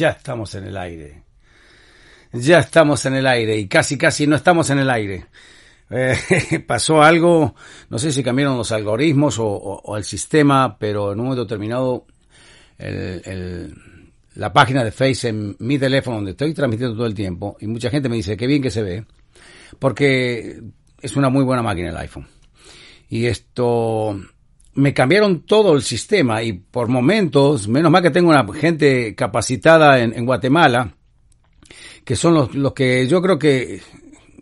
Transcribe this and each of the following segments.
Ya estamos en el aire. Ya estamos en el aire y casi, casi no estamos en el aire. Eh, pasó algo, no sé si cambiaron los algoritmos o, el sistema, pero en un momento determinado la página de Face en mi teléfono, donde estoy transmitiendo todo el tiempo, y mucha gente me dice, qué bien que se ve, porque es una muy buena máquina el iPhone. Y esto me cambiaron todo el sistema y por momentos, menos mal que tengo una gente capacitada en, Guatemala, que son los, que yo creo que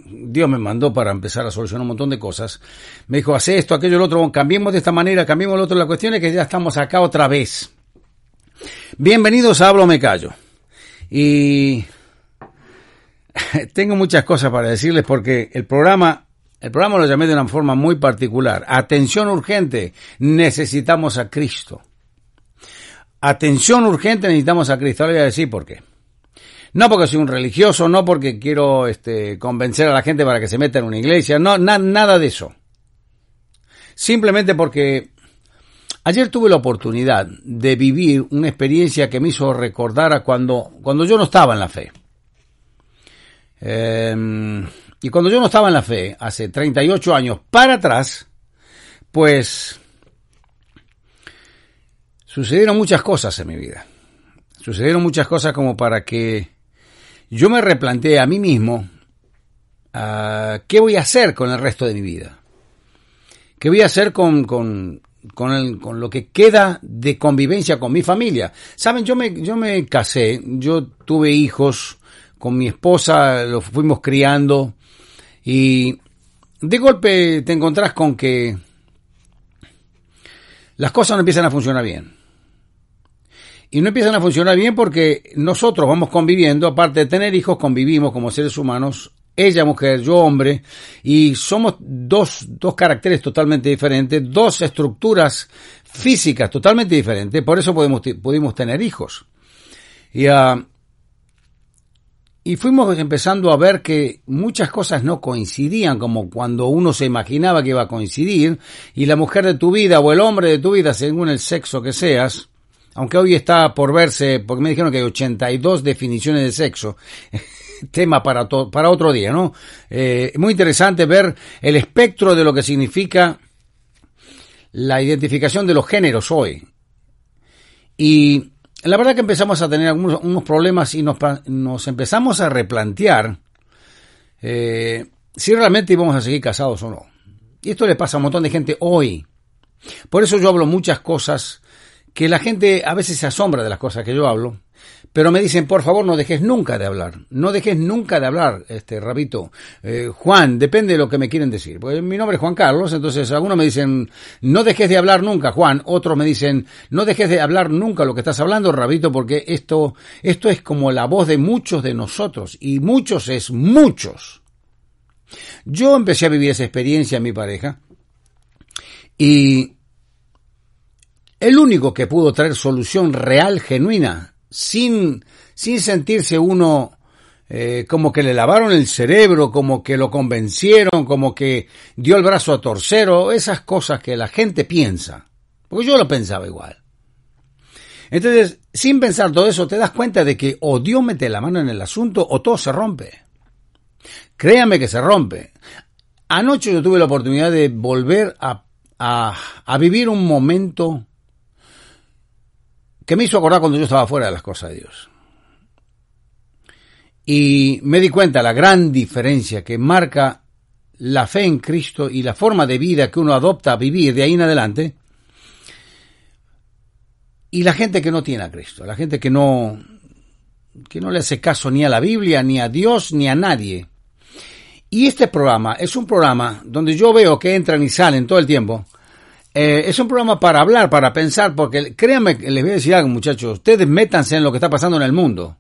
Dios me mandó para empezar a solucionar un montón de cosas. Me dijo, hace esto, aquello, lo otro, cambiemos de esta manera, cambiemos lo otro. La cuestión es que ya estamos acá otra vez. Bienvenidos a Hablo Me Callo. Y tengo muchas cosas para decirles porque el programa el programa lo llamé de una forma muy particular. Atención urgente, necesitamos a Cristo. Atención urgente, necesitamos a Cristo. Ahora voy a decir por qué. No porque soy un religioso, no porque quiero este, convencer a la gente para que se meta en una iglesia, no, nada de eso. Simplemente porque ayer tuve la oportunidad de vivir una experiencia que me hizo recordar a cuando, cuando yo no estaba en la fe. Eh, y cuando yo no estaba en la fe, hace 38 años para atrás, pues sucedieron muchas cosas en mi vida. Sucedieron muchas cosas como para que yo me replanteé a mí mismo qué voy a hacer con el resto de mi vida. ¿Qué voy a hacer con, con, con, el, con, lo que queda de convivencia con mi familia? Saben, yo me, yo me casé, yo tuve hijos con mi esposa, los fuimos criando, y de golpe te encontrás con que las cosas no empiezan a funcionar bien. Y no empiezan a funcionar bien porque nosotros vamos conviviendo, aparte de tener hijos, convivimos como seres humanos, ella mujer, yo hombre, y somos dos, dos caracteres totalmente diferentes, dos estructuras físicas totalmente diferentes, por eso podemos, pudimos tener hijos. Y uh, y fuimos empezando a ver que muchas cosas no coincidían como cuando uno se imaginaba que iba a coincidir y la mujer de tu vida o el hombre de tu vida, según el sexo que seas, aunque hoy está por verse, porque me dijeron que hay 82 definiciones de sexo, tema para, para otro día, ¿no? Eh, muy interesante ver el espectro de lo que significa la identificación de los géneros hoy. Y la verdad que empezamos a tener algunos unos problemas y nos, nos empezamos a replantear eh, si realmente íbamos a seguir casados o no. Y esto le pasa a un montón de gente hoy. Por eso yo hablo muchas cosas que la gente a veces se asombra de las cosas que yo hablo, pero me dicen, por favor, no dejes nunca de hablar, no dejes nunca de hablar, este rabito. Eh, Juan, depende de lo que me quieren decir. Pues mi nombre es Juan Carlos, entonces algunos me dicen, no dejes de hablar nunca, Juan. Otros me dicen, no dejes de hablar nunca lo que estás hablando, rabito, porque esto, esto es como la voz de muchos de nosotros, y muchos es muchos. Yo empecé a vivir esa experiencia en mi pareja, y el único que pudo traer solución real, genuina, sin, sin sentirse uno eh, como que le lavaron el cerebro, como que lo convencieron, como que dio el brazo a torcero, esas cosas que la gente piensa. Porque yo lo pensaba igual. Entonces, sin pensar todo eso, te das cuenta de que o Dios mete la mano en el asunto o todo se rompe. Créame que se rompe. Anoche yo tuve la oportunidad de volver a, a, a vivir un momento que me hizo acordar cuando yo estaba fuera de las cosas de Dios. Y me di cuenta la gran diferencia que marca la fe en Cristo y la forma de vida que uno adopta a vivir de ahí en adelante. Y la gente que no tiene a Cristo, la gente que no, que no le hace caso ni a la Biblia, ni a Dios, ni a nadie. Y este programa es un programa donde yo veo que entran y salen todo el tiempo eh, es un programa para hablar, para pensar, porque créanme, les voy a decir algo muchachos, ustedes métanse en lo que está pasando en el mundo.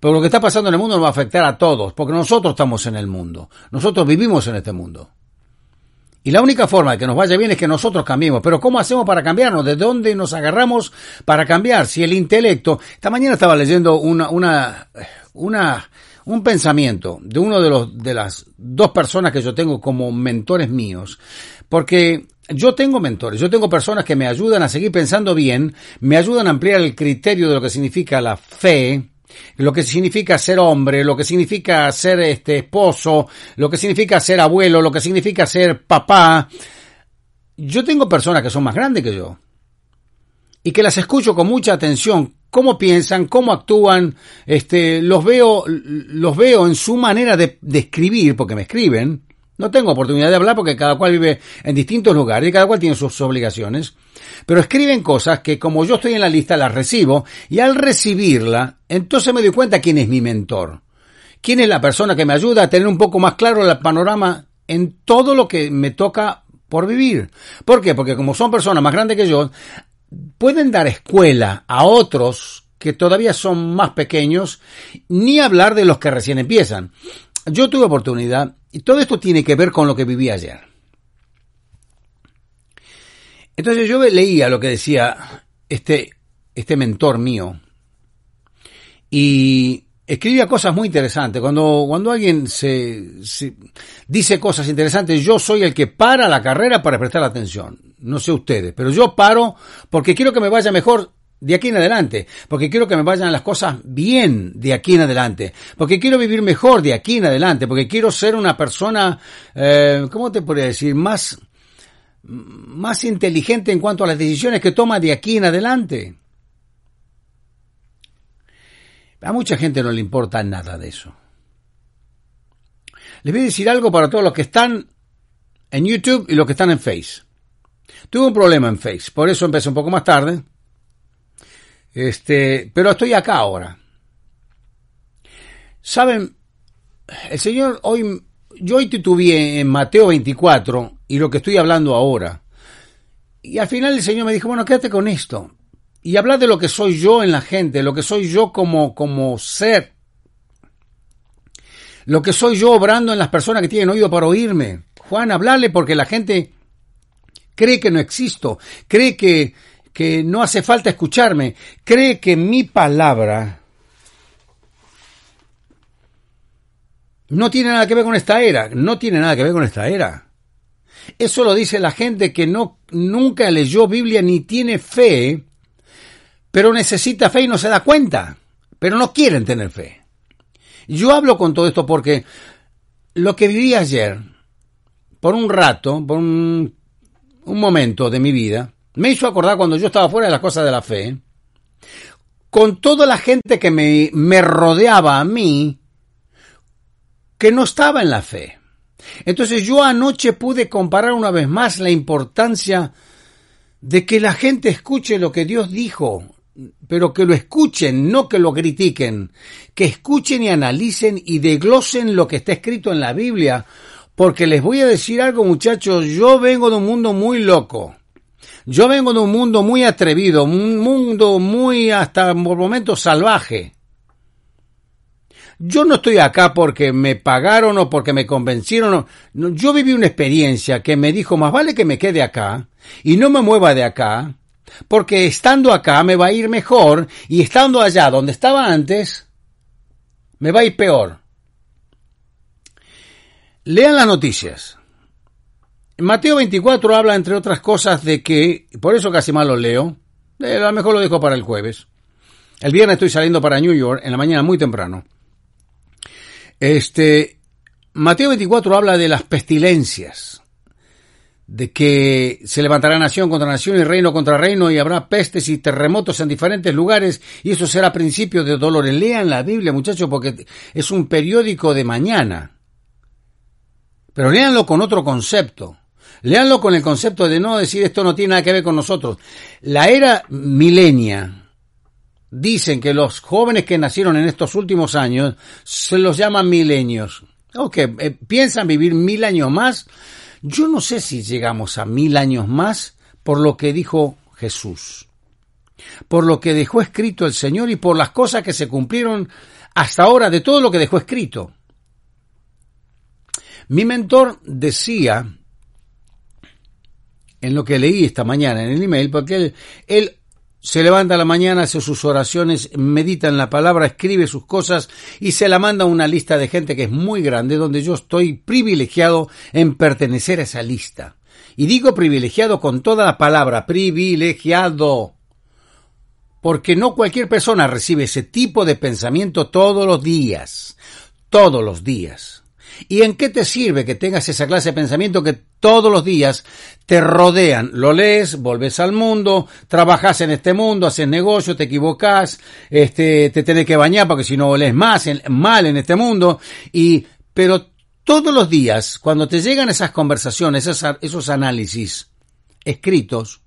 Pero lo que está pasando en el mundo nos va a afectar a todos, porque nosotros estamos en el mundo, nosotros vivimos en este mundo. Y la única forma de que nos vaya bien es que nosotros cambiemos. Pero ¿cómo hacemos para cambiarnos? ¿De dónde nos agarramos para cambiar? Si el intelecto... Esta mañana estaba leyendo una, una, una, un pensamiento de uno de los, de las dos personas que yo tengo como mentores míos. Porque yo tengo mentores, yo tengo personas que me ayudan a seguir pensando bien, me ayudan a ampliar el criterio de lo que significa la fe, lo que significa ser hombre, lo que significa ser este esposo, lo que significa ser abuelo, lo que significa ser papá. Yo tengo personas que son más grandes que yo y que las escucho con mucha atención, cómo piensan, cómo actúan, este, los veo, los veo en su manera de, de escribir, porque me escriben, no tengo oportunidad de hablar porque cada cual vive en distintos lugares y cada cual tiene sus obligaciones. Pero escriben cosas que como yo estoy en la lista las recibo y al recibirla, entonces me doy cuenta quién es mi mentor. Quién es la persona que me ayuda a tener un poco más claro el panorama en todo lo que me toca por vivir. ¿Por qué? Porque como son personas más grandes que yo, pueden dar escuela a otros que todavía son más pequeños, ni hablar de los que recién empiezan. Yo tuve oportunidad y todo esto tiene que ver con lo que viví ayer. Entonces yo leía lo que decía este, este mentor mío y escribía cosas muy interesantes. Cuando, cuando alguien se, se, dice cosas interesantes, yo soy el que para la carrera para prestar atención. No sé ustedes, pero yo paro porque quiero que me vaya mejor de aquí en adelante, porque quiero que me vayan las cosas bien de aquí en adelante, porque quiero vivir mejor de aquí en adelante, porque quiero ser una persona, eh, ¿cómo te podría decir? Más, más inteligente en cuanto a las decisiones que toma de aquí en adelante. A mucha gente no le importa nada de eso. Les voy a decir algo para todos los que están en YouTube y los que están en Face. Tuve un problema en Face, por eso empecé un poco más tarde este, pero estoy acá ahora. Saben, el Señor hoy, yo hoy titubeé en Mateo 24 y lo que estoy hablando ahora. Y al final el Señor me dijo, bueno, quédate con esto. Y habla de lo que soy yo en la gente, lo que soy yo como, como ser. Lo que soy yo obrando en las personas que tienen oído para oírme. Juan, hablarle porque la gente cree que no existo, cree que, que no hace falta escucharme, cree que mi palabra no tiene nada que ver con esta era, no tiene nada que ver con esta era. Eso lo dice la gente que no nunca leyó Biblia ni tiene fe, pero necesita fe y no se da cuenta, pero no quieren tener fe. Yo hablo con todo esto porque lo que viví ayer, por un rato, por un, un momento de mi vida, me hizo acordar cuando yo estaba fuera de las cosas de la fe, con toda la gente que me, me rodeaba a mí, que no estaba en la fe. Entonces yo anoche pude comparar una vez más la importancia de que la gente escuche lo que Dios dijo, pero que lo escuchen, no que lo critiquen, que escuchen y analicen y deglosen lo que está escrito en la Biblia, porque les voy a decir algo muchachos, yo vengo de un mundo muy loco. Yo vengo de un mundo muy atrevido, un mundo muy hasta por momentos salvaje. Yo no estoy acá porque me pagaron o porque me convencieron. Yo viví una experiencia que me dijo, más vale que me quede acá y no me mueva de acá, porque estando acá me va a ir mejor y estando allá donde estaba antes, me va a ir peor. Lean las noticias. Mateo 24 habla, entre otras cosas, de que, por eso casi más lo leo, eh, a lo mejor lo dejo para el jueves. El viernes estoy saliendo para New York, en la mañana muy temprano. Este, Mateo 24 habla de las pestilencias, de que se levantará nación contra nación y reino contra reino y habrá pestes y terremotos en diferentes lugares y eso será principio de dolores. Lean la Biblia, muchachos, porque es un periódico de mañana. Pero léanlo con otro concepto. Leanlo con el concepto de no decir esto no tiene nada que ver con nosotros. La era milenia, dicen que los jóvenes que nacieron en estos últimos años se los llaman milenios. Ok, eh, piensan vivir mil años más. Yo no sé si llegamos a mil años más por lo que dijo Jesús, por lo que dejó escrito el Señor y por las cosas que se cumplieron hasta ahora de todo lo que dejó escrito. Mi mentor decía en lo que leí esta mañana en el email, porque él, él se levanta a la mañana, hace sus oraciones, medita en la palabra, escribe sus cosas y se la manda a una lista de gente que es muy grande, donde yo estoy privilegiado en pertenecer a esa lista. Y digo privilegiado con toda la palabra, privilegiado. Porque no cualquier persona recibe ese tipo de pensamiento todos los días. Todos los días. ¿Y en qué te sirve que tengas esa clase de pensamiento que todos los días te rodean? Lo lees, volves al mundo, trabajas en este mundo, haces negocio, te equivocas, este, te tenés que bañar porque si no lees más, mal en este mundo, y, pero todos los días, cuando te llegan esas conversaciones, esos, esos análisis escritos,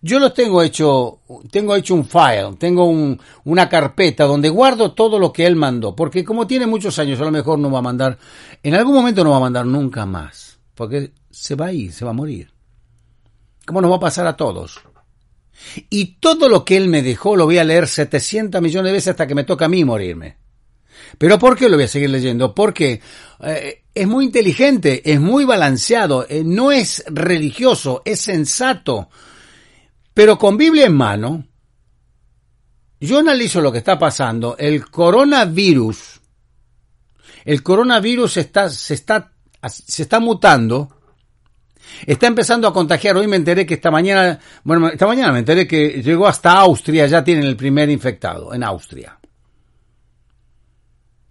yo los tengo hecho, tengo hecho un file, tengo un, una carpeta donde guardo todo lo que él mandó, porque como tiene muchos años, a lo mejor no va a mandar, en algún momento no va a mandar nunca más, porque se va a ir, se va a morir. Como nos va a pasar a todos. Y todo lo que él me dejó lo voy a leer 700 millones de veces hasta que me toca a mí morirme. Pero ¿por qué lo voy a seguir leyendo? Porque eh, es muy inteligente, es muy balanceado, eh, no es religioso, es sensato, pero con Biblia en mano, yo analizo lo que está pasando. El coronavirus, el coronavirus está, se, está, se está mutando, está empezando a contagiar. Hoy me enteré que esta mañana, bueno, esta mañana me enteré que llegó hasta Austria, ya tienen el primer infectado en Austria.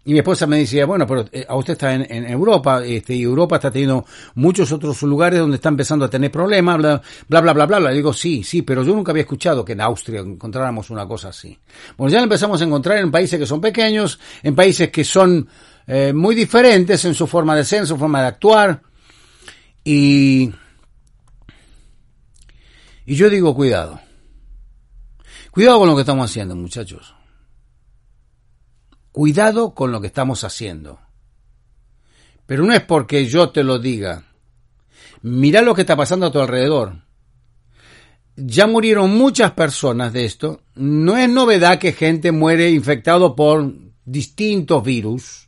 Y mi esposa me decía, bueno, pero eh, a usted está en, Europa, este, y Europa está teniendo muchos otros lugares donde está empezando a tener problemas, bla, bla, bla, bla, bla, Le digo, sí, sí, pero yo nunca había escuchado que en Austria encontráramos una cosa así. Bueno, ya la empezamos a encontrar en países que son pequeños, en países que son eh, muy diferentes en su forma de ser, en su forma de actuar. Y, y yo digo, cuidado. Cuidado con lo que estamos haciendo, muchachos. Cuidado con lo que estamos haciendo. Pero no es porque yo te lo diga. Mira lo que está pasando a tu alrededor. Ya murieron muchas personas de esto. No es novedad que gente muere infectado por distintos virus.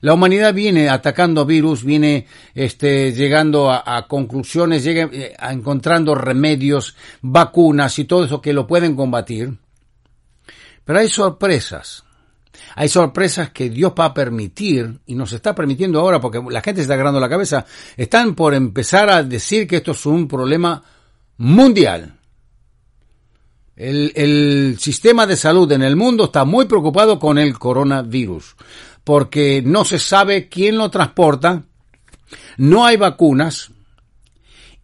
La humanidad viene atacando virus, viene este, llegando a, a conclusiones, llega eh, a encontrando remedios, vacunas y todo eso que lo pueden combatir. Pero hay sorpresas. Hay sorpresas que Dios va a permitir y nos está permitiendo ahora porque la gente se está agarrando la cabeza. Están por empezar a decir que esto es un problema mundial. El, el, sistema de salud en el mundo está muy preocupado con el coronavirus porque no se sabe quién lo transporta, no hay vacunas,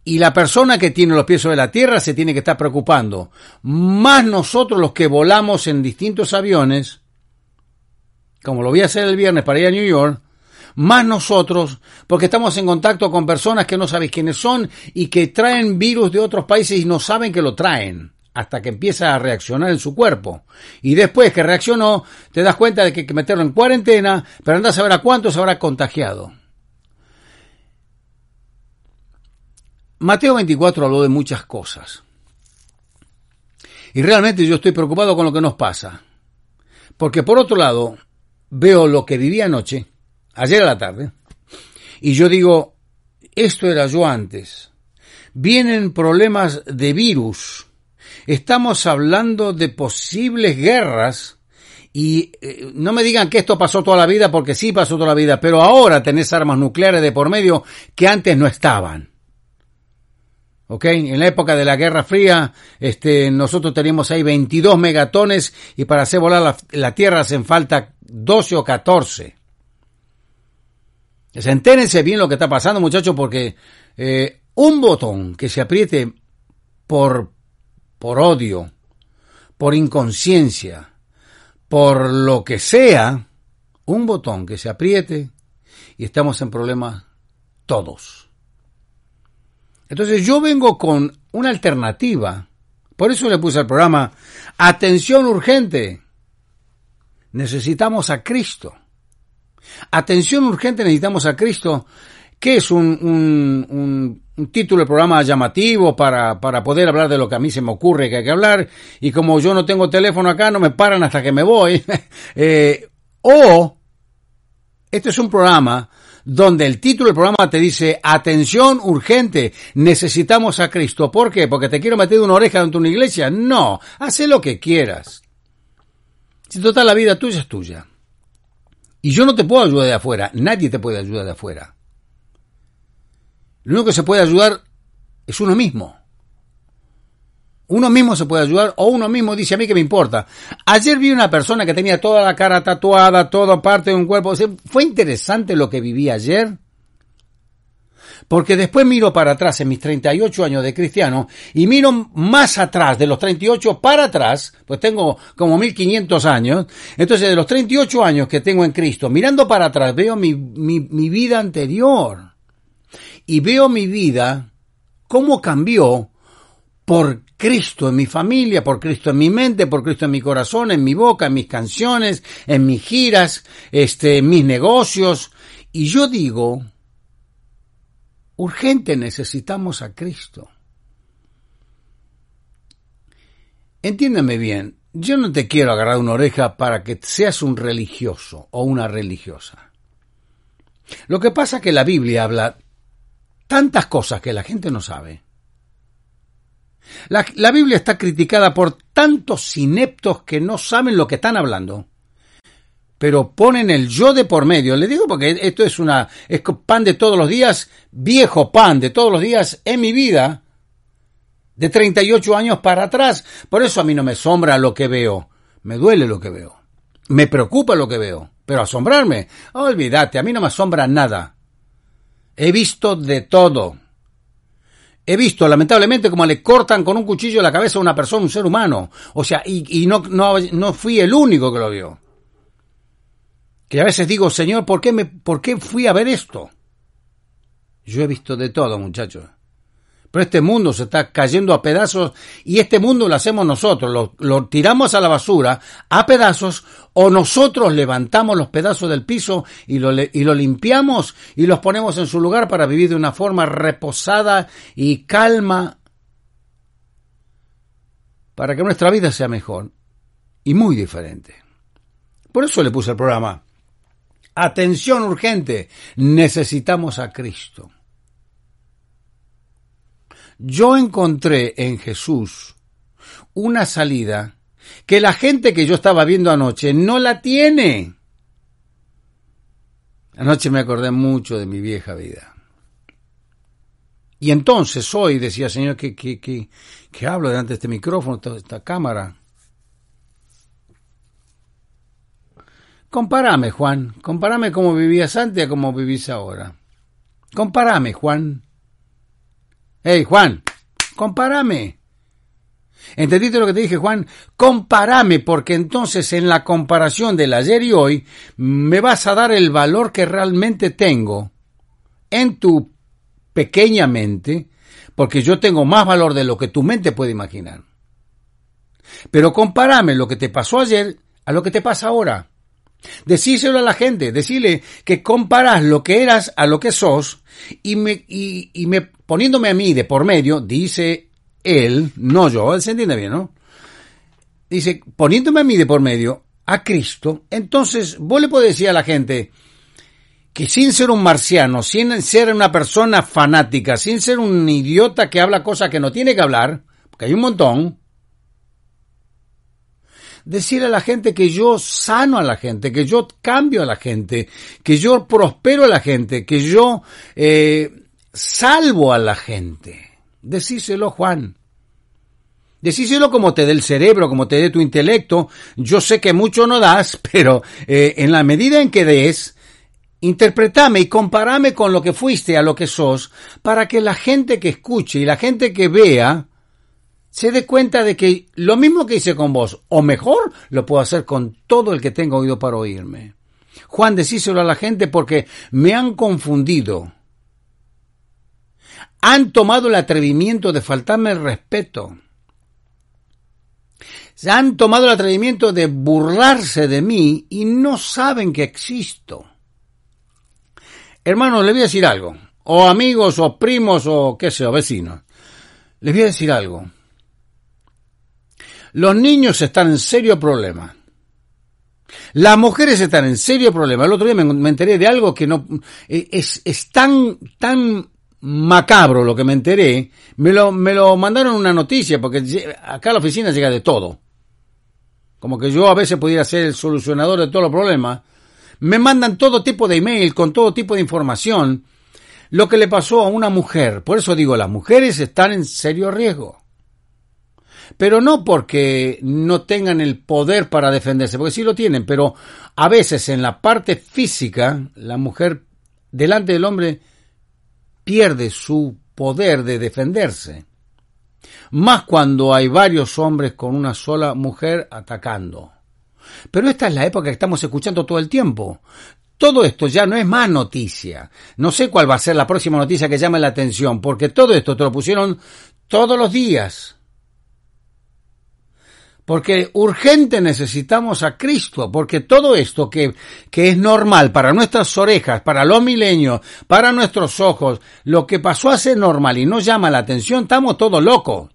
y la persona que tiene los pies sobre la tierra se tiene que estar preocupando. Más nosotros los que volamos en distintos aviones, como lo voy a hacer el viernes para ir a New York, más nosotros, porque estamos en contacto con personas que no sabéis quiénes son y que traen virus de otros países y no saben que lo traen hasta que empieza a reaccionar en su cuerpo. Y después que reaccionó, te das cuenta de que hay que meterlo en cuarentena, pero andas a ver a cuántos habrá contagiado. Mateo 24 habló de muchas cosas. Y realmente yo estoy preocupado con lo que nos pasa. Porque por otro lado, veo lo que viví anoche, ayer a la tarde, y yo digo, esto era yo antes. Vienen problemas de virus. Estamos hablando de posibles guerras. Y eh, no me digan que esto pasó toda la vida, porque sí pasó toda la vida, pero ahora tenés armas nucleares de por medio que antes no estaban. ¿ok? En la época de la Guerra Fría, este, nosotros teníamos ahí 22 megatones y para hacer volar la, la Tierra hacen falta 12 o 14. Entérense bien lo que está pasando, muchachos, porque eh, un botón que se apriete por, por odio, por inconsciencia, por lo que sea, un botón que se apriete y estamos en problemas todos. Entonces yo vengo con una alternativa. Por eso le puse al programa Atención urgente. Necesitamos a Cristo. Atención urgente, necesitamos a Cristo. ¿Qué es un, un, un, título de programa llamativo para, para poder hablar de lo que a mí se me ocurre que hay que hablar? Y como yo no tengo teléfono acá, no me paran hasta que me voy. eh, o, este es un programa donde el título del programa te dice, atención urgente, necesitamos a Cristo. ¿Por qué? Porque te quiero meter una oreja dentro de una iglesia. No, haz lo que quieras. Si total la vida tuya es tuya. Y yo no te puedo ayudar de afuera, nadie te puede ayudar de afuera. Lo único que se puede ayudar es uno mismo. Uno mismo se puede ayudar o uno mismo dice a mí que me importa. Ayer vi una persona que tenía toda la cara tatuada, toda parte de un cuerpo. fue interesante lo que viví ayer. Porque después miro para atrás en mis 38 años de cristiano y miro más atrás, de los 38 para atrás, pues tengo como 1500 años. Entonces, de los 38 años que tengo en Cristo, mirando para atrás, veo mi, mi, vida anterior. Y veo mi vida, cómo cambió por Cristo en mi familia, por Cristo en mi mente, por Cristo en mi corazón, en mi boca, en mis canciones, en mis giras, este, en mis negocios. Y yo digo, urgente necesitamos a Cristo. Entiéndeme bien, yo no te quiero agarrar una oreja para que seas un religioso o una religiosa. Lo que pasa es que la Biblia habla tantas cosas que la gente no sabe la, Biblia está criticada por tantos ineptos que no saben lo que están hablando pero ponen el yo de por medio. Le digo porque esto es una es pan de todos los días, viejo pan de todos los días en mi vida, de 38 años para atrás. Por eso a mí no me asombra lo que veo, me duele lo que veo, me preocupa lo que veo, pero asombrarme, olvídate, a mí no me asombra nada. He visto de todo. He visto, lamentablemente, como le cortan con un cuchillo la cabeza a una persona, un ser humano. O sea, y, no, no, no, fui el único que lo vio. Que a veces digo, Señor, ¿por qué, me, ¿por qué fui a ver esto? Yo he visto de todo, muchachos. Pero este mundo se está cayendo a pedazos y este mundo lo hacemos nosotros, lo, tiramos a la basura a pedazos o nosotros levantamos los pedazos del piso y lo, y lo limpiamos y los ponemos en su lugar para vivir de una forma reposada y calma para que nuestra vida sea mejor y muy diferente. Por eso le puse el programa. Atención urgente, necesitamos a Cristo yo encontré en Jesús una salida que la gente que yo estaba viendo anoche no la tiene. Anoche me acordé mucho de mi vieja vida. Y entonces hoy decía, Señor, que, que, que, hablo delante de este micrófono, de esta cámara. Compárame, Juan. Compárame cómo vivías antes a cómo vivís ahora. Compárame, Juan. Hey, Juan, compárame. ¿Entendiste lo que te dije, Juan? Compárame, porque entonces en la comparación del ayer y hoy me vas a dar el valor que realmente tengo en tu pequeña mente, porque yo tengo más valor de lo que tu mente puede imaginar. Pero compárame lo que te pasó ayer a lo que te pasa ahora. Decíselo a la gente, decirle que comparas lo que eras a lo que sos y me, y, me poniéndome a mí de por medio, dice él, no yo, se entiende bien, ¿no? Dice, poniéndome a mí de por medio, a Cristo, entonces vos le podés decir a la gente que sin ser un marciano, sin ser una persona fanática, sin ser un idiota que habla cosas que no tiene que hablar, porque hay un montón, decir a la gente que yo sano a la gente, que yo cambio a la gente, que yo prospero a la gente, que yo eh, salvo a la gente. Decíselo, Juan. Decíselo como te dé el cerebro, como te dé tu intelecto. Yo sé que mucho no das, pero eh, en la medida en que des, interpretame y comparame con lo que fuiste a lo que sos, para que la gente que escuche y la gente que vea se dé cuenta de que lo mismo que hice con vos, o mejor, lo puedo hacer con todo el que tenga oído para oírme. Juan, decíselo a la gente porque me han confundido. Han tomado el atrevimiento de faltarme el respeto. Se han tomado el atrevimiento de burlarse de mí y no saben que existo. Hermanos, les voy a decir algo. O amigos, o primos, o qué sé, o vecinos. Les voy a decir algo. Los niños están en serio problema. Las mujeres están en serio problema. El otro día me, enteré de algo que no eh, es, tan tan macabro lo que me enteré. Me lo, me lo mandaron una noticia porque acá a la oficina llega de todo. Como que yo a veces pudiera ser el solucionador de todos los problemas. Me mandan todo tipo de email con todo tipo de información. lo que le pasó a una mujer. Por eso digo, las mujeres están en serio riesgo. Pero no porque no tengan el poder para defenderse, porque sí lo tienen, pero a veces en la parte física, la mujer delante del hombre pierde su poder de defenderse. Más cuando hay varios hombres con una sola mujer atacando. Pero esta es la época que estamos escuchando todo el tiempo. Todo esto ya no es más noticia. No sé cuál va a ser la próxima noticia que llame la atención, porque todo esto te lo pusieron todos los días. Porque urgente necesitamos a Cristo, porque todo esto que, que es normal para nuestras orejas, para los milenios, para nuestros ojos, lo que pasó a ser normal y nos llama la atención, estamos todos locos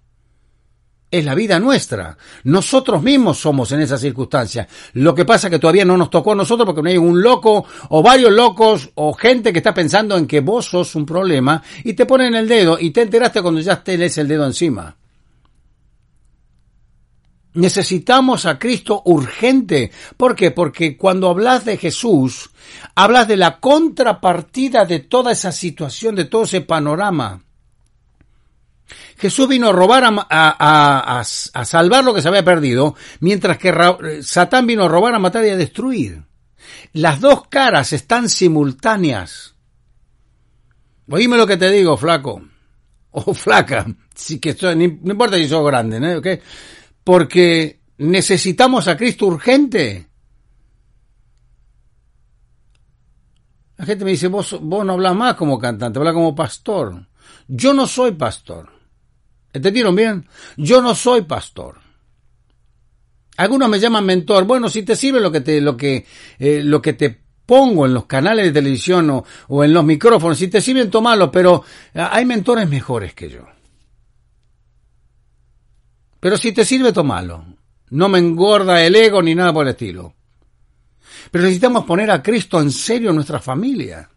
es la vida nuestra. Nosotros mismos somos en esa circunstancia. Lo que pasa es que todavía no nos tocó a nosotros porque no hay un loco o varios locos o gente que está pensando en que vos sos un problema y te ponen el dedo y te enteraste cuando ya tenés el dedo encima. Necesitamos a Cristo urgente. ¿Por qué? Porque cuando hablas de Jesús, hablas de la contrapartida de toda esa situación, de todo ese panorama. Jesús vino a robar, a, salvar lo que se había perdido, mientras que Satán vino a robar, a matar y a destruir. Las dos caras están simultáneas. Oíme lo que te digo, flaco. O flaca. Sí que no importa si sos grande, ¿no? Porque necesitamos a Cristo urgente. La gente me dice, vos, vos no hablas más como cantante, hablas como pastor. Yo no soy pastor. ¿Entendieron bien? Yo no soy pastor. Algunos me llaman mentor. Bueno, si te sirve lo que te, lo que, eh, lo que te pongo en los canales de televisión o, o, en los micrófonos, si te sirven, tomalo, pero eh, hay mentores mejores que yo. Pero si te sirve, tomalo. No me engorda el ego ni nada por el estilo. Pero necesitamos poner a Cristo en serio en nuestra familia.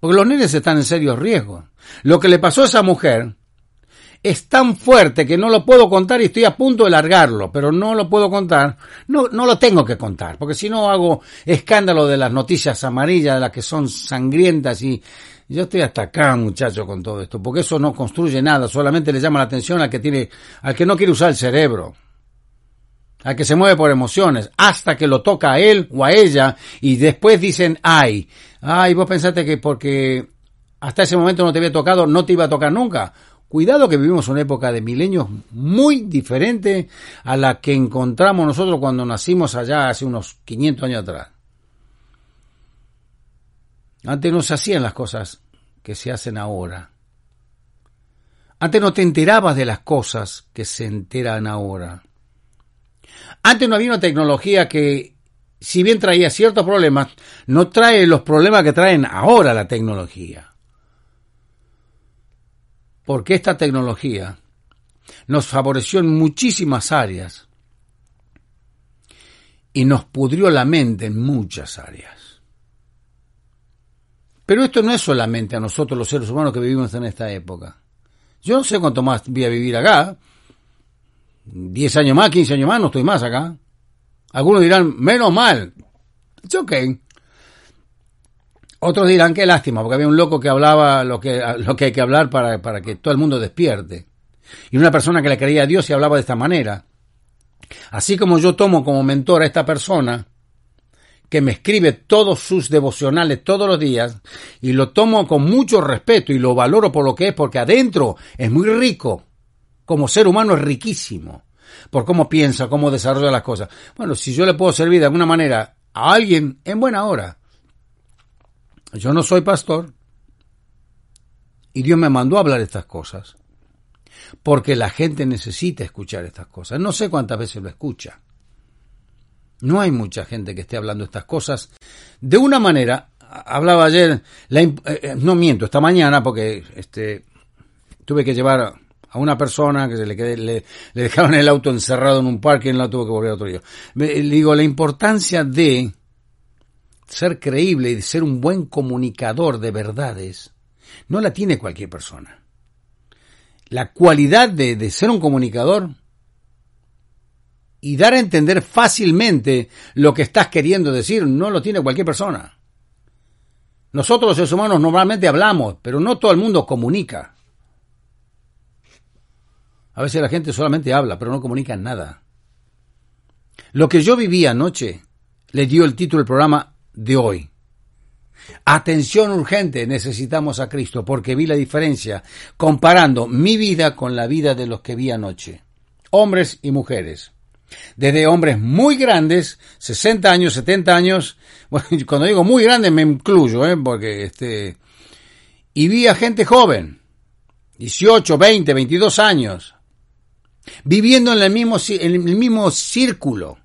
Porque los nenes están en serio riesgo. Lo que le pasó a esa mujer es tan fuerte que no lo puedo contar y estoy a punto de largarlo, pero no lo puedo contar. No, no lo tengo que contar, porque si no hago escándalo de las noticias amarillas, de las que son sangrientas y yo estoy hasta acá, muchacho, con todo esto, porque eso no construye nada, solamente le llama la atención al que tiene, al que no quiere usar el cerebro al que se mueve por emociones, hasta que lo toca a él o a ella y después dicen, ay, ay, vos pensaste que porque hasta ese momento no te había tocado, no te iba a tocar nunca. Cuidado que vivimos una época de milenios muy diferente a la que encontramos nosotros cuando nacimos allá hace unos 500 años atrás. Antes no se hacían las cosas que se hacen ahora. Antes no te enterabas de las cosas que se enteran ahora. Antes no había una tecnología que, si bien traía ciertos problemas, no trae los problemas que traen ahora la tecnología porque esta tecnología nos favoreció en muchísimas áreas y nos pudrió la mente en muchas áreas. Pero esto no es solamente a nosotros los seres humanos que vivimos en esta época. Yo no sé cuánto más voy a vivir acá. Diez años más, quince años más, no estoy más acá. Algunos dirán, menos mal. Es ok. Otros dirán qué lástima, porque había un loco que hablaba lo que, lo que hay que hablar para, para que todo el mundo despierte. Y una persona que le creía a Dios y hablaba de esta manera. Así como yo tomo como mentor a esta persona, que me escribe todos sus devocionales todos los días, y lo tomo con mucho respeto y lo valoro por lo que es, porque adentro es muy rico. Como ser humano es riquísimo. Por cómo piensa, cómo desarrolla las cosas. Bueno, si yo le puedo servir de alguna manera a alguien en buena hora, yo no soy pastor y Dios me mandó a hablar estas cosas porque la gente necesita escuchar estas cosas. No sé cuántas veces lo escucha. No hay mucha gente que esté hablando estas cosas de una manera. Hablaba ayer, eh, eh, no miento, esta mañana porque este tuve que llevar a una persona que se le, le, le, dejaron el auto encerrado en un parque y la tuvo que volver otro día. Le digo, la importancia de ser creíble y de ser un buen comunicador de verdades, no la tiene cualquier persona. La cualidad de ser un comunicador y dar a entender fácilmente lo que estás queriendo decir no lo tiene cualquier persona. Nosotros los seres humanos normalmente hablamos, pero no todo el mundo comunica. A veces la gente solamente habla, pero no comunica nada. Lo que yo viví anoche le dio el título del programa de hoy. Atención urgente, necesitamos a Cristo, porque vi la diferencia comparando mi vida con la vida de los que vi anoche, hombres y mujeres. Desde hombres muy grandes, 60 años, 70 años, bueno, cuando digo muy grandes me incluyo, ¿eh? porque este, y vi a gente joven, 18, 20, 22 años, viviendo en el mismo, en el mismo círculo,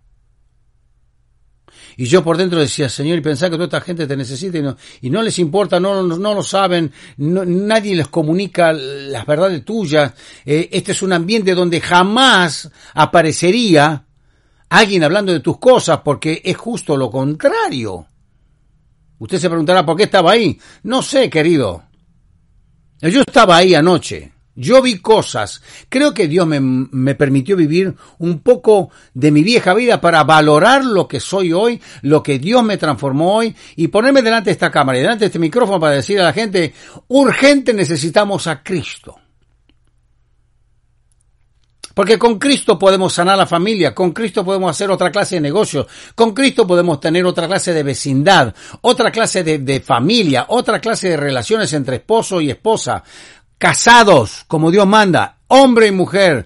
y yo por dentro decía, Señor, y pensaba que toda esta gente te necesita y no, y no les importa, no, no, lo saben, nadie les comunica las verdades tuyas. Eh, este es un ambiente donde jamás aparecería alguien hablando de tus cosas porque es justo lo contrario. Usted se preguntará por qué estaba ahí. No sé, querido. Yo estaba ahí anoche. Yo vi cosas. Creo que Dios me, permitió vivir un poco de mi vieja vida para valorar lo que soy hoy, lo que Dios me transformó hoy y ponerme delante de esta cámara y delante de este micrófono para decir a la gente, urgente necesitamos a Cristo. Porque con Cristo podemos sanar la familia, con Cristo podemos hacer otra clase de negocios, con Cristo podemos tener otra clase de vecindad, otra clase de, de familia, otra clase de relaciones entre esposo y esposa casados como Dios manda, hombre y mujer,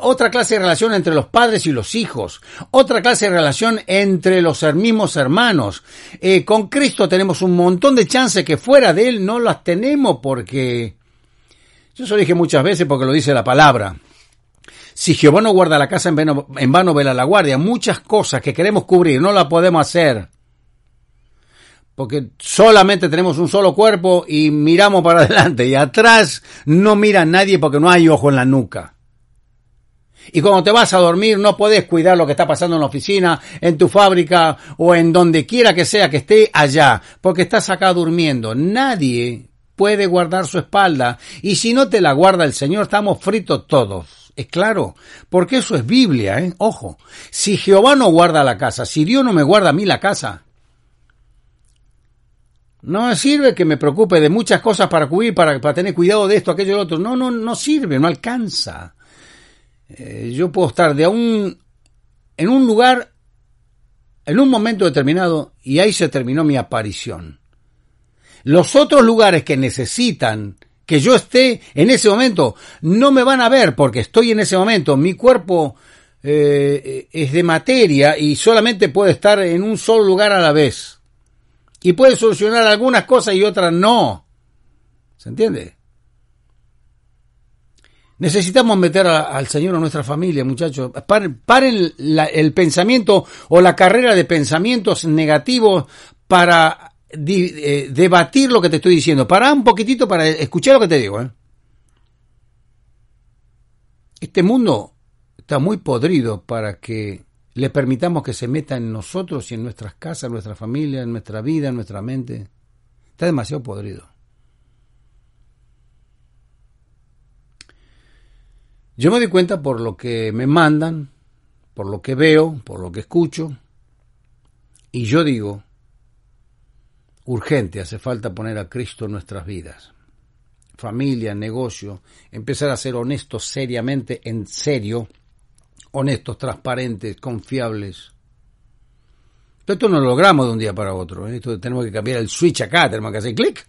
otra clase de relación entre los padres y los hijos, otra clase de relación entre los mismos hermanos. Eh, con Cristo tenemos un montón de chances que fuera de Él no las tenemos porque... Yo eso lo dije muchas veces porque lo dice la palabra. Si Jehová no guarda la casa en vano, vela la guardia. Muchas cosas que queremos cubrir no las podemos hacer porque solamente tenemos un solo cuerpo y miramos para adelante y atrás no mira nadie porque no hay ojo en la nuca. Y cuando te vas a dormir no puedes cuidar lo que está pasando en la oficina, en tu fábrica o en donde quiera que sea que esté allá, porque estás acá durmiendo. Nadie puede guardar su espalda y si no te la guarda el Señor estamos fritos todos. Es claro, porque eso es Biblia, ¿eh? Ojo, si Jehová no guarda la casa, si Dios no me guarda a mí la casa, no sirve que me preocupe de muchas cosas para cubrir, para, tener cuidado de esto, aquello y lo otro. No, no, no sirve, no alcanza. Eh, yo puedo estar de un, en un lugar, en un momento determinado, y ahí se terminó mi aparición. Los otros lugares que necesitan que yo esté en ese momento no me van a ver porque estoy en ese momento. Mi cuerpo eh, es de materia y solamente puede estar en un solo lugar a la vez y puede solucionar algunas cosas y otras no. ¿Se entiende? Necesitamos meter al Señor a nuestra familia, muchachos. Paren, el pensamiento o la carrera de pensamientos negativos para eh, debatir lo que te estoy diciendo. Para un poquitito para escuchar lo que te digo. ¿eh? Este mundo está muy podrido para que le permitamos que se meta en nosotros y en nuestras casas, en nuestra familia, en nuestra vida, en nuestra mente. Está demasiado podrido. Yo me doy cuenta por lo que me mandan, por lo que veo, por lo que escucho, y yo digo, urgente, hace falta poner a Cristo en nuestras vidas. Familia, negocio, empezar a ser honestos seriamente, en serio, honestos, transparentes, confiables. Pero esto no lo logramos de un día para otro. ¿eh? Esto tenemos que cambiar el switch acá, tenemos que hacer clic.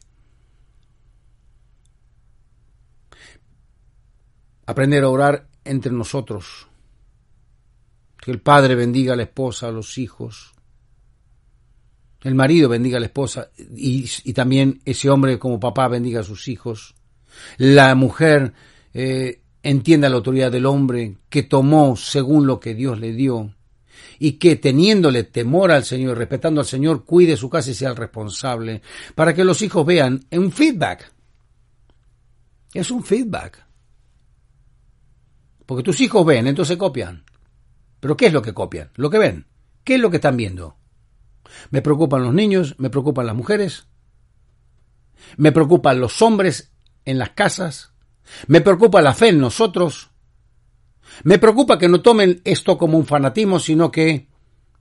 Aprender a orar entre nosotros. Que el padre bendiga a la esposa, a los hijos. El marido bendiga a la esposa y, también ese hombre como papá bendiga a sus hijos. La mujer eh, entienda la autoridad del hombre que tomó según lo que Dios le dio y que teniéndole temor al Señor, respetando al Señor, cuide su casa y sea el responsable, para que los hijos vean un feedback. Es un feedback. Porque tus hijos ven, entonces copian. Pero ¿qué es lo que copian? Lo que ven. ¿Qué es lo que están viendo? Me preocupan los niños, me preocupan las mujeres, me preocupan los hombres en las casas, me preocupa la fe en nosotros. Me preocupa que no tomen esto como un fanatismo, sino que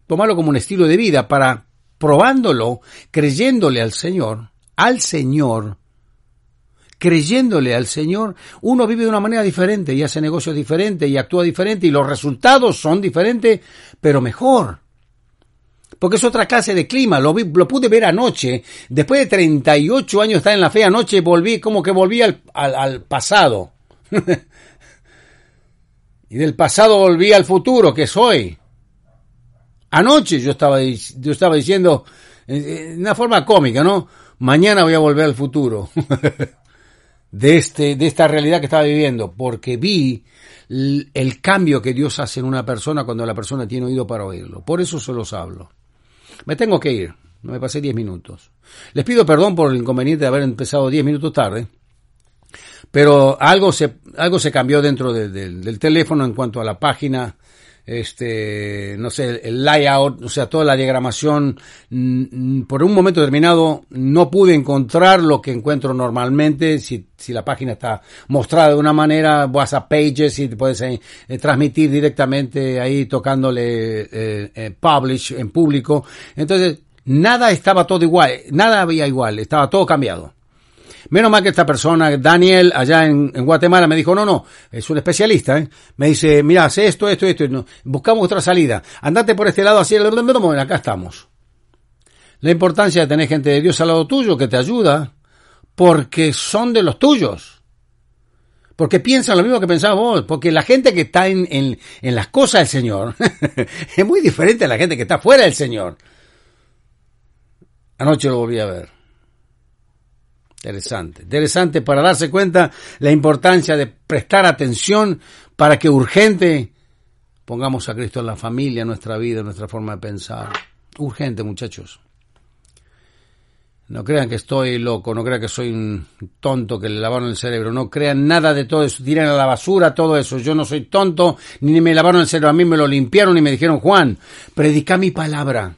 tomarlo como un estilo de vida para, probándolo, creyéndole al Señor, al Señor, creyéndole al Señor, uno vive de una manera diferente y hace negocios diferentes y actúa diferente y los resultados son diferentes, pero mejor. Porque es otra clase de clima, lo, lo pude ver anoche, después de 38 años estar en la fe, anoche volví, como que volví al, al pasado. y del pasado volví al futuro, que es hoy. Anoche yo estaba, yo estaba diciendo, en una forma cómica, ¿no? Mañana voy a volver al futuro. de, este, de esta realidad que estaba viviendo, porque vi el cambio que Dios hace en una persona cuando la persona tiene oído para oírlo. Por eso se los hablo. Me tengo que ir, no me pasé 10 minutos. Les pido perdón por el inconveniente de haber empezado 10 minutos tarde, pero algo se, algo se cambió dentro del teléfono en cuanto a la página este, no sé, el layout, o sea, toda la diagramación, mm, por un momento determinado no pude encontrar lo que encuentro normalmente, si, si la página está mostrada de una manera, vas a Pages y te puedes eh, eh, transmitir directamente ahí tocándole eh, publish en público. Entonces, nada estaba todo igual, nada había igual, estaba todo cambiado. Menos mal que esta persona, Daniel, allá en, Guatemala, me dijo, no, no, es un especialista, ¿eh? Me dice, mira, hace esto, esto, esto, no, buscamos otra salida. Andate por este lado, así, acá estamos. La importancia de tener gente de Dios al lado tuyo que te ayuda, porque son de los tuyos. Porque piensan lo mismo que pensabas vos. Porque la gente que está en, en, en las cosas del Señor es muy diferente a la gente que está fuera del Señor. Anoche lo volví a ver. Interesante, interesante para darse cuenta la importancia de prestar atención para que urgente pongamos a Cristo en la familia, en nuestra vida, en nuestra forma de pensar. Urgente, muchachos. No crean que estoy loco, no crean que soy un tonto que le lavaron el cerebro, no crean nada de todo eso, tiran a la basura todo eso. Yo no soy tonto, ni me lavaron el cerebro, a mí me lo limpiaron y me dijeron, Juan, predica mi palabra.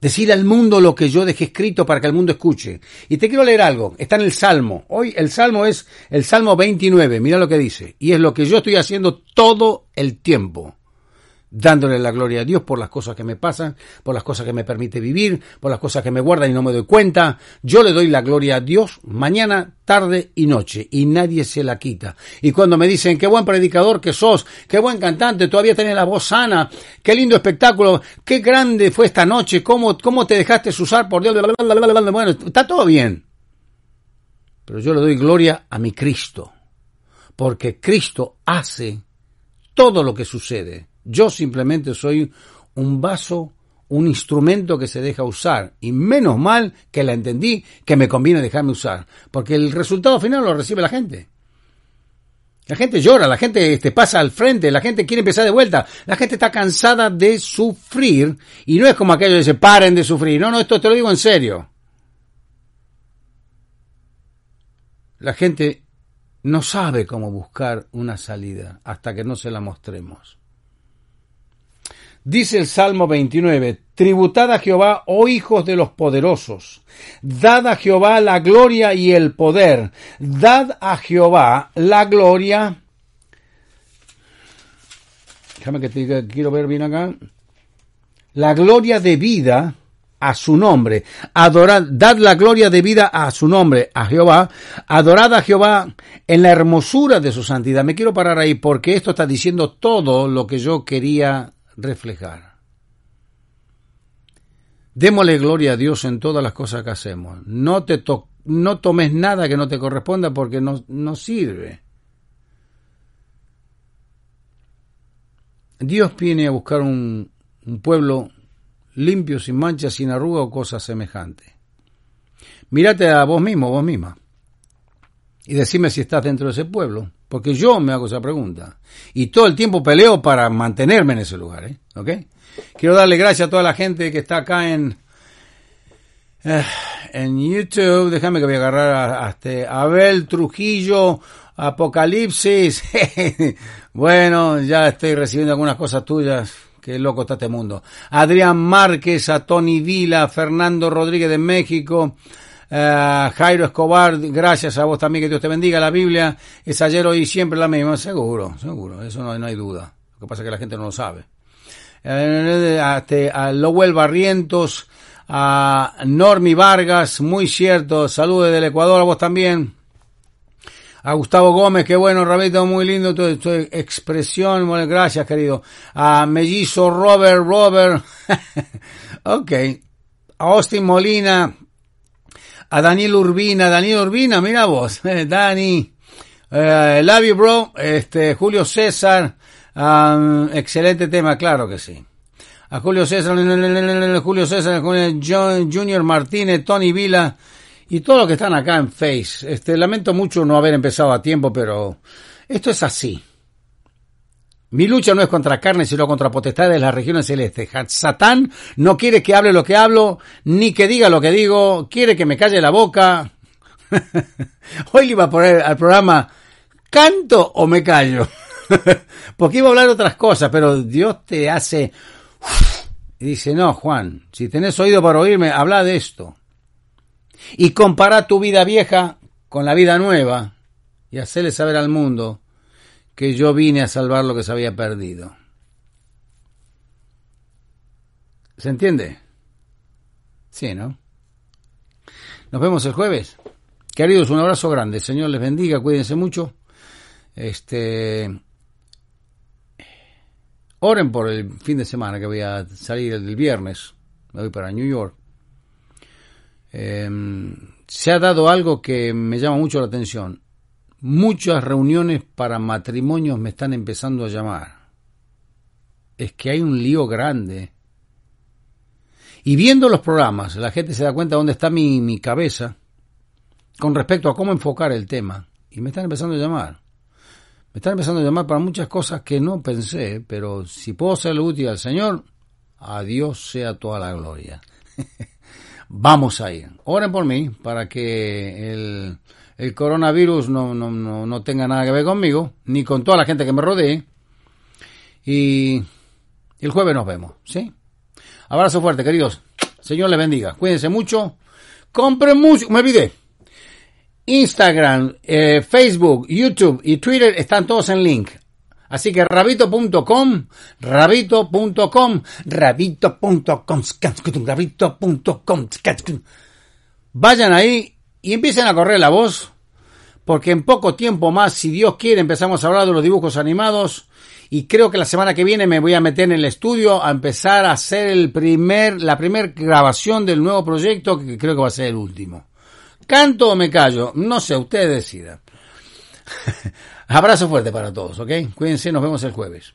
Decir al mundo lo que yo dejé escrito para que el mundo escuche. Y te quiero leer algo. Está en el Salmo. Hoy el Salmo es el Salmo 29. Mira lo que dice. Y es lo que yo estoy haciendo todo el tiempo dándole la gloria a Dios por las cosas que me pasan, por las cosas que me permite vivir, por las cosas que me guardan y no me doy cuenta. Yo le doy la gloria a Dios mañana, tarde y noche, y nadie se la quita. Y cuando me dicen, qué buen predicador que sos, qué buen cantante, todavía tenés la voz sana, qué lindo espectáculo, qué grande fue esta noche, cómo, cómo te dejaste usar por Dios, bueno, está todo bien. Pero yo le doy gloria a mi Cristo, porque Cristo hace todo lo que sucede yo simplemente soy un vaso, un instrumento que se deja usar. Y menos mal que la entendí, que me conviene dejarme usar. Porque el resultado final lo recibe la gente. La gente llora, la gente este, pasa al frente, la gente quiere empezar de vuelta, la gente está cansada de sufrir y no es como aquello de se paren de sufrir, no, no, esto te lo digo en serio. La gente no sabe cómo buscar una salida hasta que no se la mostremos. Dice el Salmo 29, Tributad a Jehová, oh hijos de los poderosos, dad a Jehová la gloria y el poder, dad a Jehová la gloria. Déjame que te diga, quiero ver bien acá. La gloria de vida a su nombre. Adorad, dad la gloria de vida a su nombre, a Jehová. Adorad a Jehová en la hermosura de su santidad. Me quiero parar ahí porque esto está diciendo todo lo que yo quería reflejar. Démosle gloria a Dios en todas las cosas que hacemos. No, te no tomes nada que no te corresponda porque no, no sirve. Dios viene a buscar un, un pueblo limpio, sin manchas, sin arruga o cosas semejantes. Mírate a vos mismo, vos misma, y decime si estás dentro de ese pueblo. Porque yo me hago esa pregunta. Y todo el tiempo peleo para mantenerme en ese lugar. ¿eh? ¿Ok? Quiero darle gracias a toda la gente que está acá en, eh, en YouTube. Déjame que voy a agarrar a, este Abel Trujillo. Apocalipsis. bueno, ya estoy recibiendo algunas cosas tuyas. Qué loco está este mundo. Adrián Márquez, a Tony Vila, Fernando Rodríguez de México, eh, Jairo Escobar, gracias a vos también, que Dios te bendiga. La Biblia es ayer, hoy siempre la misma, seguro, seguro, eso no, no hay duda. Lo que pasa es que la gente no lo sabe. Eh, a, a Lowell Barrientos, A Normi Vargas, muy cierto. Saludos del Ecuador, a vos también. A Gustavo Gómez, qué bueno, Rabito, muy lindo tu, tu expresión. Bueno, gracias, querido. A Mellizo Robert, Robert. ok. A Austin Molina. A Daniel Urbina, Daniel Urbina, mira vos, Dani. Eh, love you, bro. Este, Julio César. Excelente tema, claro que sí. A Julio César, Julio César, Junior Martínez, Tony Vila y todos los que están acá en Face. Este, lamento mucho no haber empezado a tiempo, pero esto es así. Mi lucha no es contra carne, sino contra potestades de las regiones celestes. Satán no quiere que hable lo que hablo, ni que diga lo que digo, quiere que me calle la boca. Hoy le iba a poner al programa ¿canto o me callo? Porque iba a hablar otras cosas, pero Dios te hace... Y dice, no, Juan, si tenés oído para oírme, habla de esto y compara tu vida vieja con la vida nueva y hacerle saber al mundo que yo vine a salvar lo que se había perdido. ¿Se entiende? Sí, ¿no? Nos vemos el jueves. Queridos, un abrazo grande. Señor les bendiga, cuídense mucho. Este oren por el fin de semana que voy a salir el viernes. Me voy para New York. Em, se ha dado algo que me llama mucho la atención. Muchas reuniones para matrimonios me están empezando a llamar. Es que hay un lío grande. Y viendo los programas, la gente se da cuenta dónde está mi, mi cabeza con respecto a cómo enfocar el tema. Y me están empezando a llamar. Me están empezando a llamar para muchas cosas que no pensé, pero si puedo serle útil al Señor, a Dios sea toda la gloria. vamos a ir. Oren por mí para que el, el coronavirus no, no, no, no, tenga nada que ver conmigo, ni con toda la gente que me rodee. Y el jueves nos vemos, ¿sí? Abrazo fuerte, queridos. Señor les bendiga. Cuídense mucho. Compren música. Me olvidé. Instagram, eh, Facebook, YouTube y Twitter están todos en link. Así que rabito.com, rabito.com, rabito.com, rabito.com. Vayan ahí y empiecen a correr la voz, porque en poco tiempo más, si Dios quiere, empezamos a hablar de los dibujos animados. Y creo que la semana que viene me voy a meter en el estudio a empezar a hacer el primer, la primera grabación del nuevo proyecto, que creo que va a ser el último. ¿Canto o me callo? No sé, ustedes decidan. Abrazo fuerte para todos, ¿ok? Cuídense, nos vemos el jueves.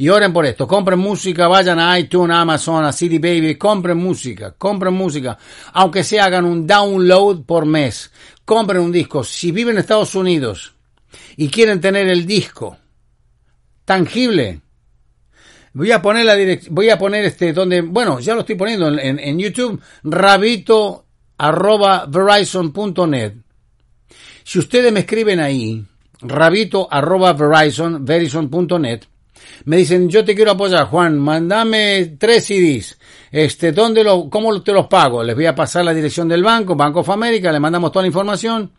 Y oren por esto, compren música, vayan a iTunes, Amazon, a CD Baby, compren música, compren música, aunque se hagan un download por mes, compren un disco. Si viven en Estados Unidos y quieren tener el disco tangible, voy a poner la dirección, voy a poner este donde, bueno, ya lo estoy poniendo en, en YouTube, rabito arroba verizon.net. Si ustedes me escriben ahí, rabito arroba verizon, verizon.net, me dicen, yo te quiero apoyar, Juan, mándame tres CDs. Este, ¿dónde lo, cómo te los pago? Les voy a pasar la dirección del banco, Banco of America, le mandamos toda la información.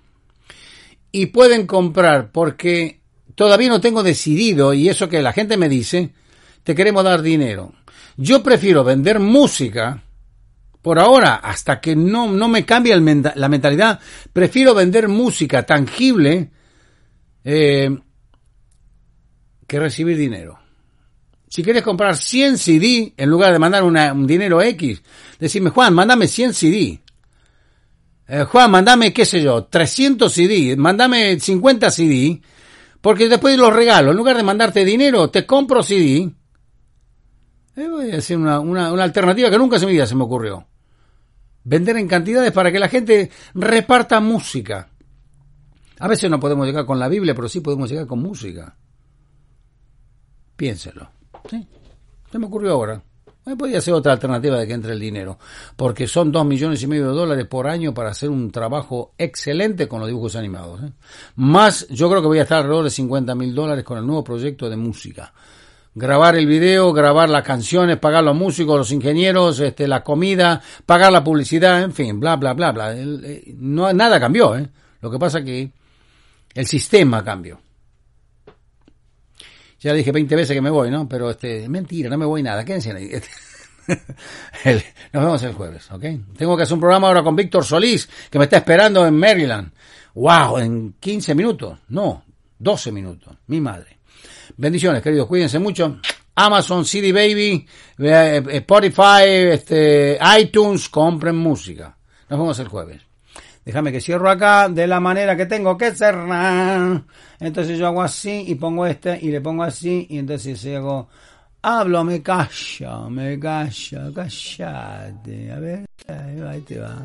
Y pueden comprar, porque todavía no tengo decidido, y eso que la gente me dice, te queremos dar dinero. Yo prefiero vender música, por ahora, hasta que no, no me cambie la mentalidad, prefiero vender música tangible eh, que recibir dinero. Si quieres comprar 100 CD, en lugar de mandar un dinero X, decime, Juan, mándame 100 CD. Eh, Juan, mándame, qué sé yo, 300 CD, mándame 50 CD, porque después los regalo. En lugar de mandarte dinero, te compro CD. Eh, voy a decir una, una, una, alternativa que nunca se me, se me ocurrió. Vender en cantidades para que la gente reparta música. A veces no podemos llegar con la Biblia, pero sí podemos llegar con música. Piénselo. ¿sí? Se me ocurrió ahora. Eh, podría ser otra alternativa de que entre el dinero, porque son dos millones y medio de dólares por año para hacer un trabajo excelente con los dibujos animados. ¿eh? Más, yo creo que voy a estar alrededor de 50 mil dólares con el nuevo proyecto de música. Grabar el video, grabar las canciones, pagar los músicos, los ingenieros, este, la comida, pagar la publicidad, en fin, bla, bla, bla, bla. Eh, no, nada cambió, ¿eh? Lo que pasa que el sistema cambió. Ya dije 20 veces que me voy, ¿no? Pero este, mentira, no me voy nada. Quédense ahí. nos vemos el jueves, ¿ok? Tengo que hacer un programa ahora con Víctor Solís, que me está esperando en Maryland. ¡Wow! En 15 minutos. No, 12 minutos. Mi madre. Bendiciones, queridos. Cuídense mucho. Amazon, CD Baby, eh, eh, Spotify, este, iTunes, compren música. Nos vemos el jueves. Déjame que cierro acá de la manera que tengo que cerrar. Entonces yo hago así y pongo este y le pongo así y entonces hago hablo, me calla, me calla, callate. A ver, ahí te va.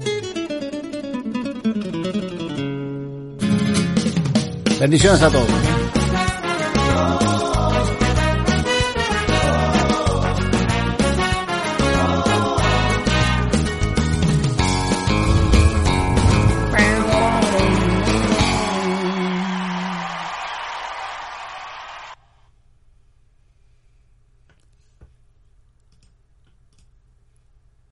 Bendiciones a todos.